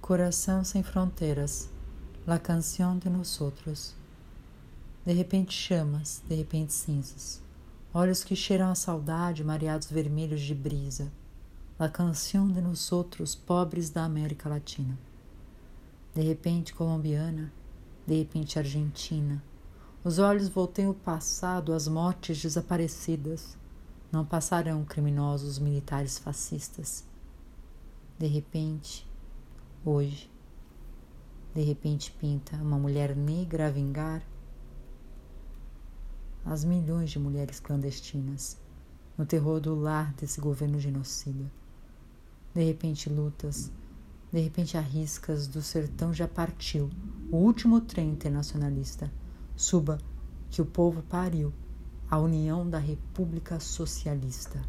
Coração sem fronteiras, La Canción de Nosotros. De repente chamas, de repente cinzas. Olhos que cheiram a saudade, mareados vermelhos de brisa. La Canción de Nosotros, pobres da América Latina. De repente colombiana, de repente argentina. Os olhos volteiam o passado, as mortes desaparecidas. Não passarão criminosos militares fascistas. De repente, hoje. De repente pinta uma mulher negra a vingar as milhões de mulheres clandestinas no terror do lar desse governo genocida. De repente lutas, de repente arriscas do sertão já partiu, o último trem internacionalista. Suba que o povo pariu, a união da República Socialista.